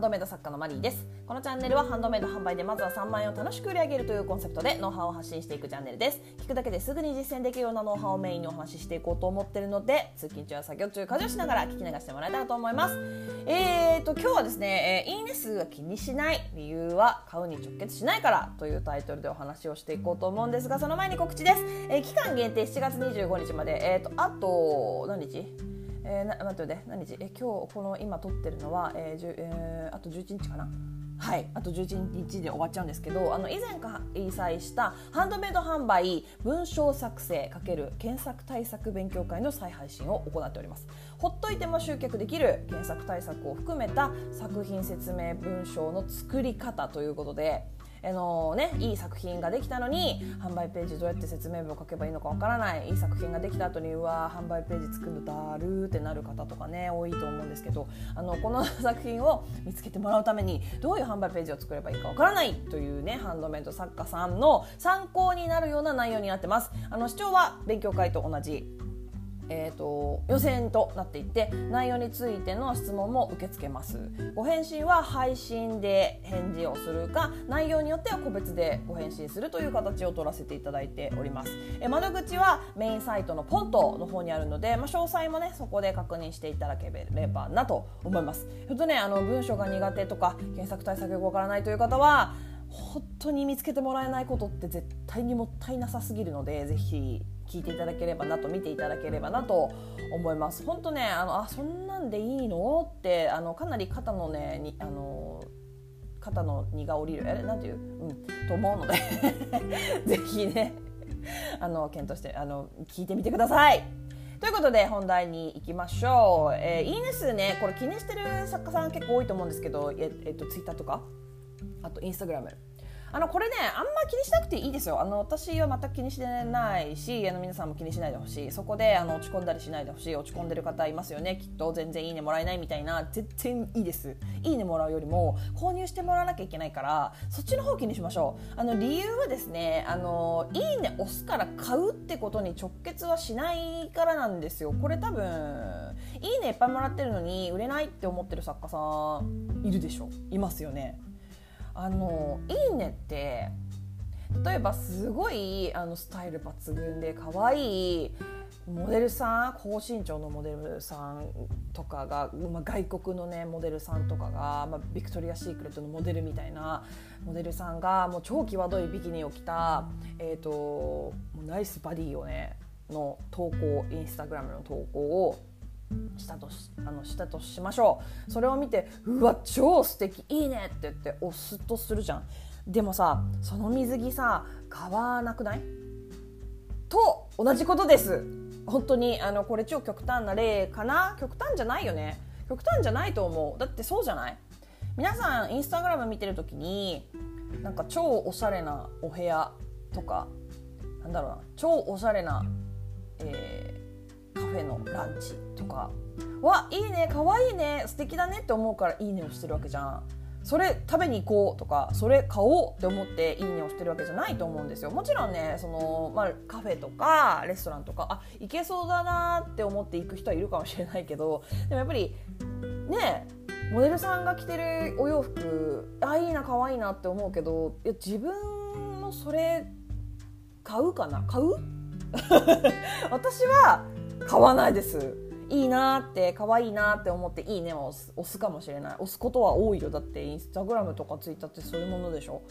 ンドメイド作家のマリーです。このチャンネルはハンドメイド販売でまずは3万円を楽しく売り上げるというコンセプトでノウハウを発信していくチャンネルです。聞くだけですぐに実践できるようなノウハウをメインにお話ししていこうと思ってるので通勤中や作業中家事をしながら聞き流してもらえたらと思います。えーと今日はですね、え、いいね数が気にしない理由は買うに直結しないからというタイトルでお話をしていこうと思うんですがその前に告知です、えー、期間限定7月25日まで。えーとあと何日？えー、な待って何日え今日この今撮ってるのは、えーえー、あと11日かな？はいあと11日で終わっちゃうんですけどあの以前開催したハンドメイド販売文章作成×検索対策勉強会の再配信を行っております。ほっといても集客できる検索対策を含めた作品説明文章の作り方ということであのね、いい作品ができたのに販売ページどうやって説明文を書けばいいのかわからないいい作品ができた後にうわ販売ページ作るのだるってなる方とかね多いと思うんですけどあのこの作品を見つけてもらうためにどういう販売ページを作ればいいかわからないというねハンドメイド作家さんの参考になるような内容になってます。あの視聴は勉強会と同じえーと、予選となっていて内容についての質問も受け付けます。ご返信は配信で返事をするか内容によっては個別でご返信するという形を取らせていただいております。え窓口はメインサイトのポントの方にあるので、まあ、詳細もねそこで確認していただければなと思います。ちょっとねあの文章が苦手とか検索対策がわからないという方は本当に見つけてもらえないことって絶対にもったいなさすぎるのでぜひ聞いていただければなと見ていただければなと思います。本当ねあのあそんなんでいいの？ってあのかなり肩のねにあの肩の荷が下りる。えなんていう、うん、と思うので。ぜひね。あの検討してあの聞いてみてください。ということで本題に行きましょう。えー、いいね数ねこれ気にしてる作家さん結構多いと思うんですけどえ、えっと、ツイッターとか？あとインスタグラムあのこれねあんま気にしなくていいですよ。あの私は全く気にしてないしあの皆さんも気にしないでほしい。そこであの落ち込んだりしないでほしい。落ち込んでる方いますよね。きっと全然いいねもらえないみたいな。全然いいです。いいねもらうよりも購入してもらわなきゃいけないからそっちの方気にしましょう。あの理由はですねあのいいね押すから買うってことに直結はしないからなんですよ。これ多分いいねいっぱいもらってるのに売れないって思ってる作家さんいるでしょ。いますよね。あの「いいね」って例えばすごいあのスタイル抜群で可愛いモデルさん高身長のモデルさんとかが、まあ、外国のねモデルさんとかが、まあ、ビクトリア・シークレットのモデルみたいなモデルさんがもう超際どいビキニを着た、えーと、ナイスバディをねの投稿インスタグラムの投稿をしたとしあのしたとしましょう。それを見てうわ超素敵。いいねって言って押すとするじゃん。でもさその水着さ買わなくない？と同じことです。本当にあのこれ超極端な例かな？極端じゃないよね。極端じゃないと思う。だってそうじゃない？皆さんインスタグラム見てる時になんか超おしゃれなお部屋とかなんだろうな？超おしゃれな、えー、フェのランチとか。わいいねかわいいね。素敵だねって思うからいいねをしてるわけじゃん。それ食べに行こうとかそれ買おうって思っていいねをしてるわけじゃないと思うんですよ。もちろんねその、まあ、カフェとかレストランとかあ行けそうだなって思って行く人はいるかもしれないけどでもやっぱりねモデルさんが着てるお洋服あいいな可愛いなって思うけどいや自分のそれ買うかな？買う？私は買わないです。いいなって可愛いなって思っていいねを押すかもしれない。押すことは多いよ。だってインスタグラムとかツイッターってそういうものでしょ。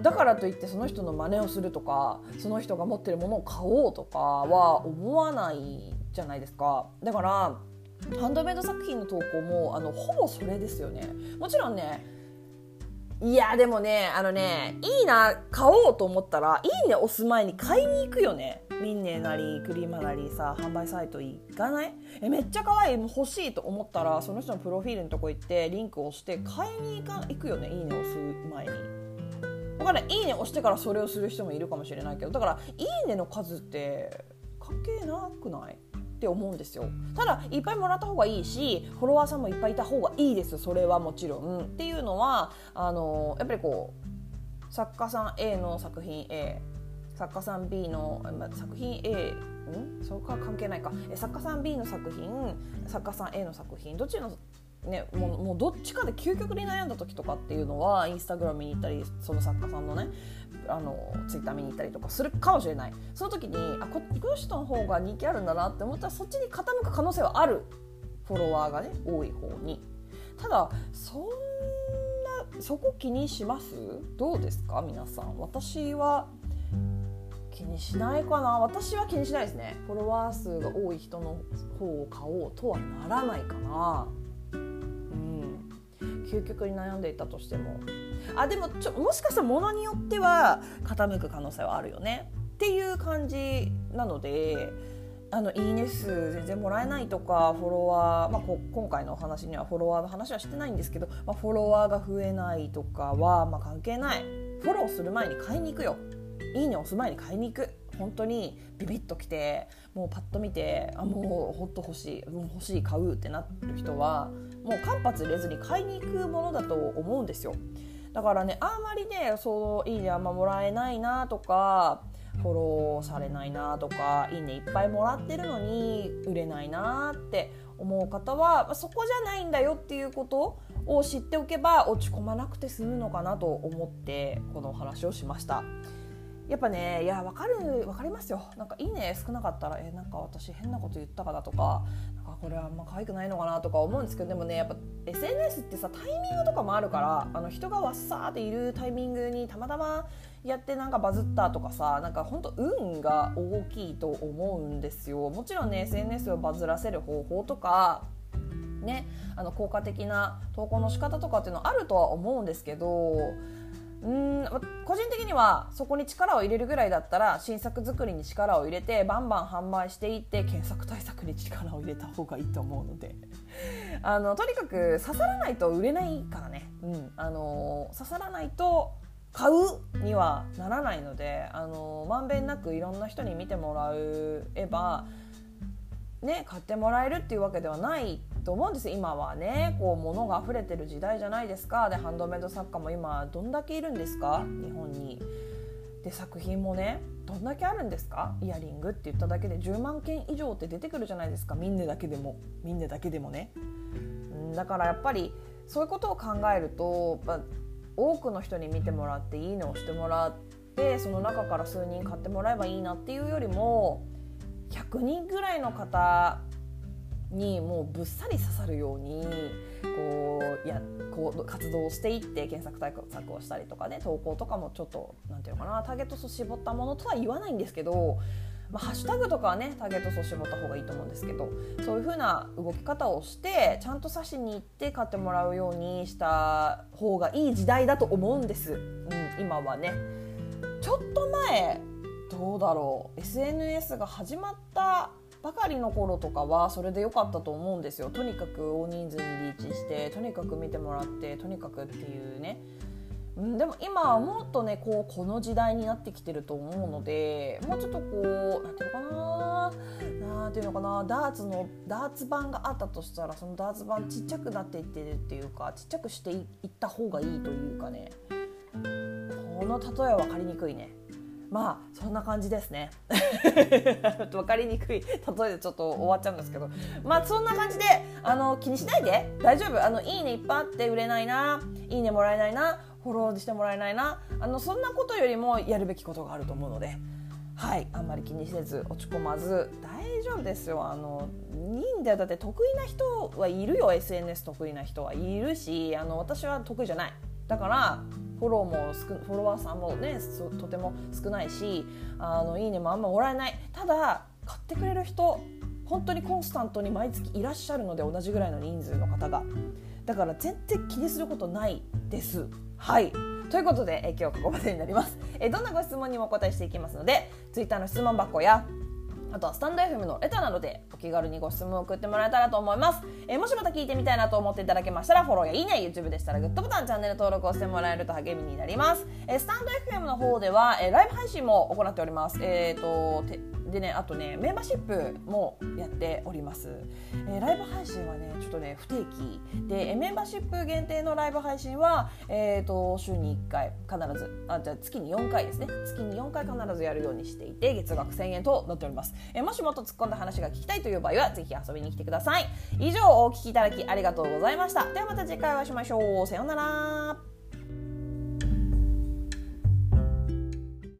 だからといってその人の真似をするとかその人が持ってるものを買おうとかは思わないじゃないですか。だからハンドメイド作品の投稿もあのほぼそれですよね。もちろんねいやでもねあのねいいな買おうと思ったらいいね押す前に買いに行くよね。ミンネなりクリーマなりさ販売サイト行かない？えめっちゃ可愛い。欲しいと思ったらその人のプロフィールのとこ行ってリンクを押して買いに行か行くよねいいね押す前に。だからいいね押してからそれをする人もいるかもしれないけどだからいいねの数って関係なくない？って思うんですよ。ただいっぱいもらった方がいいしフォロワーさんもいっぱいいた方がいいです。それはもちろん。っていうのはあのやっぱりこう作家さん A の作品 A 作家さん B の、作品 A ん？そこは関係ないか。作家さん B の作品作家さん A の作品どっちのね、もうもうどっちかで究極に悩んだ時とかっていうのはインスタグラム見に行ったりその作家さんのねあのツイッター見に行ったりとかするかもしれない。その時にあここの人の方が人気あるんだなって思ったらそっちに傾く可能性はある。フォロワーがね多い方に。ただそんなそこ気にします？どうですか皆さん？私は気にしないかな。私は気にしないですね。フォロワー数が多い人の方を買おうとはならないかな。究極に悩んでいたとしても。あでもちょもしかしたらものによっては傾く可能性はあるよね。っていう感じなのであのいいね数全然もらえないとかフォロワー、まあ、今回のお話にはフォロワーの話はしてないんですけど、まあ、フォロワーが増えないとかは、まあ、関係ない。フォローする前に買いに行くよ。いいね押す前に買いに行く。本当にビビッときてもうパッと見てあもうほんと欲しいもう欲しい買うってなる人はもう間髪入れずに買いに行くものだと思うんですよだからねあんまりねそういいねあんまもらえないなとかフォローされないなとかいいねいっぱいもらってるのに売れないなって思う方は、まあ、そこじゃないんだよっていうことを知っておけば落ち込まなくて済むのかなと思ってこのお話をしました。やっぱねいや分かる分かりますよ。なんかいいね少なかったらえなんか私変なこと言ったかなとかなんかこれはあんま可愛くないのかなとか思うんですけどでもねやっぱ SNS ってさタイミングとかもあるからあの人がわっさーっているタイミングにたまたまやってなんかバズったとかさなんか本当運が大きいと思うんですよ。もちろんね SNS をバズらせる方法とかねあの効果的な投稿の仕方とかっていうのはあるとは思うんですけどうん個人的にはそこに力を入れるぐらいだったら新作作りに力を入れてバンバン販売していって検索対策に力を入れた方がいいと思うので。あのとにかく刺さらないと売れないからね、うん、あの刺さらないと買うにはならないのであのまんべんなくいろんな人に見てもらえば、ね、買ってもらえるっていうわけではないと思うんです。今はねこう物が溢れてる時代じゃないですか。でハンドメイド作家も今どんだけいるんですか？日本に。で作品もねどんだけあるんですか？イヤリングって言っただけで10万件以上って出てくるじゃないですか。みんなだけでも。みんなだけでもね。んだからやっぱりそういうことを考えるとやっぱ多くの人に見てもらっていいのをしてもらってその中から数人買ってもらえばいいなっていうよりも100人ぐらいの方にもうぶっさり刺さるようにこうやこう活動していって検索対策をしたりとかね投稿とかもちょっと何て言うのかなターゲット層絞ったものとは言わないんですけど、まあ、ハッシュタグとかはねターゲット層絞った方がいいと思うんですけどそういう風な動き方をしてちゃんと刺しに行って買ってもらうようにした方がいい時代だと思うんです、うん、今はね。ちょっと前どうだろう SNS が始まったばかりの頃とかはそれで良かったと思うんですよ。とにかく大人数にリーチしてとにかく見てもらってとにかくっていうね、でも今はもっとねこうこの時代になってきてると思うのでもうちょっとこう何ていうのかな何ていうのかなダーツのダーツ版があったとしたらそのダーツ版ちっちゃくなっていってるっていうかちっちゃくしていった方がいいというかね。この例えは分かりにくいね。まあそんな感じですね。分かりにくい例えでちょっと終わっちゃうんですけど。まあそんな感じであの気にしないで。大丈夫。あのいいねいっぱいあって売れないな。いいねもらえないな。フォローしてもらえないな。あのそんなことよりもやるべきことがあると思うので。はい。あんまり気にせず落ち込まず。大丈夫ですよ。あのいいんだよだって得意な人はいるよ。SNS 得意な人はいるしあの私は得意じゃない。だからフォローもフォロワーさんもねとても少ないしあのいいねもあんまもらえない。ただ買ってくれる人本当にコンスタントに毎月いらっしゃるので同じぐらいの人数の方が。だから全然気にすることないです。はい。ということで、え今日ここまでになります。えどんなご質問にもお答えしていきますので Twitter の質問箱やあとはスタンド FM のレターなどで気軽にご質問を送ってもらえたらと思います。えー、もしまた聞いてみたいなと思っていただけましたら、フォローやいいね、YouTube でしたらグッドボタン、チャンネル登録をしてもらえると励みになります。えー、スタンド FM の方では、えー、ライブ配信も行っております。えっ、と、でねあとねメンバーシップもやっております、えー、ライブ配信はねちょっとね不定期でメンバーシップ限定のライブ配信は、えーと、週に1回必ずあじゃあ月に4回ですね月に4回必ずやるようにしていて月額1000円となっております、えー、もしもっと突っ込んだ話が聞きたいといういう場合はぜひ遊びに来てください。以上お聞きいただきありがとうございました。ではまた次回お会いしましょう。さようなら。